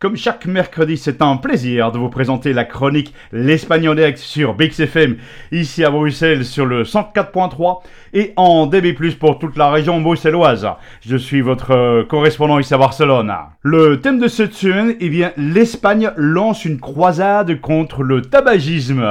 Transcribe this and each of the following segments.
Comme chaque mercredi, c'est un plaisir de vous présenter la chronique direct sur BXFM, ici à Bruxelles sur le 104.3 et en DB+, pour toute la région bruxelloise. Je suis votre euh, correspondant ici à Barcelone. Le thème de cette semaine, eh bien, l'Espagne lance une croisade contre le tabagisme.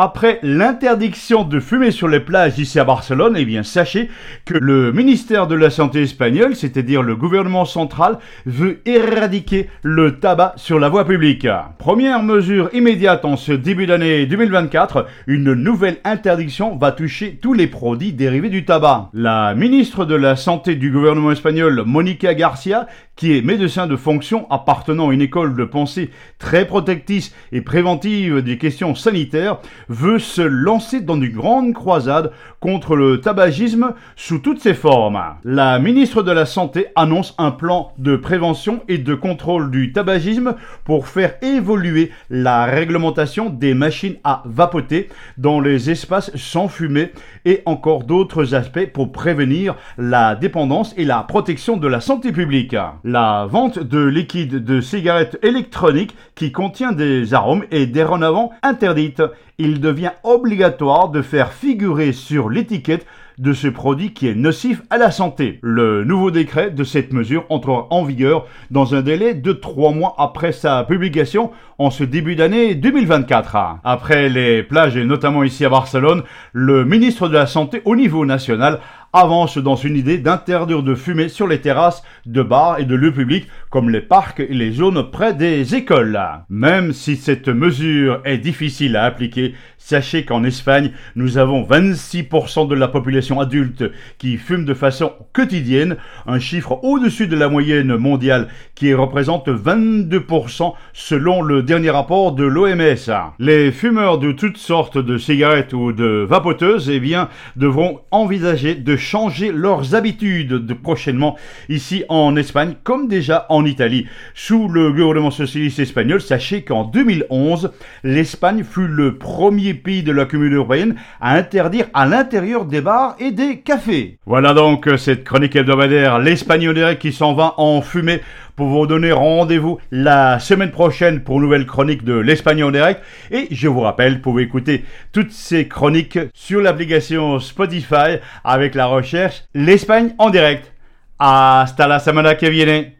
Après l'interdiction de fumer sur les plages ici à Barcelone, eh bien sachez que le ministère de la Santé espagnol, c'est-à-dire le gouvernement central, veut éradiquer le tabac sur la voie publique. Première mesure immédiate en ce début d'année 2024, une nouvelle interdiction va toucher tous les produits dérivés du tabac. La ministre de la Santé du gouvernement espagnol, Monica Garcia, qui est médecin de fonction appartenant à une école de pensée très protectrice et préventive des questions sanitaires, veut se lancer dans une grande croisade contre le tabagisme sous toutes ses formes. La ministre de la Santé annonce un plan de prévention et de contrôle du tabagisme pour faire évoluer la réglementation des machines à vapoter dans les espaces sans fumée et encore d'autres aspects pour prévenir la dépendance et la protection de la santé publique. La vente de liquide de cigarettes électroniques qui contient des arômes est dorénavant interdite. Il devient obligatoire de faire figurer sur l'étiquette de ce produit qui est nocif à la santé. Le nouveau décret de cette mesure entrera en vigueur dans un délai de trois mois après sa publication en ce début d'année 2024. Après les plages et notamment ici à Barcelone, le ministre de la Santé au niveau national avance dans une idée d'interdire de fumer sur les terrasses de bars et de lieux publics comme les parcs et les zones près des écoles. Même si cette mesure est difficile à appliquer, sachez qu'en Espagne, nous avons 26% de la population adulte qui fume de façon quotidienne, un chiffre au-dessus de la moyenne mondiale qui représente 22% selon le dernier rapport de l'OMS. Les fumeurs de toutes sortes de cigarettes ou de vapoteuses, eh bien, devront envisager de changer leurs habitudes de prochainement ici en Espagne comme déjà en Italie. Sous le gouvernement socialiste espagnol, sachez qu'en 2011, l'Espagne fut le premier pays de la communauté européenne à interdire à l'intérieur des bars et des cafés. Voilà donc cette chronique hebdomadaire, l'Espagne qui s'en va en fumée pour vous donner rendez-vous la semaine prochaine pour une nouvelle chronique de l'Espagne en direct. Et je vous rappelle, vous pouvez écouter toutes ces chroniques sur l'application Spotify avec recherche L'Espagne en direct. Hasta la semana que viene.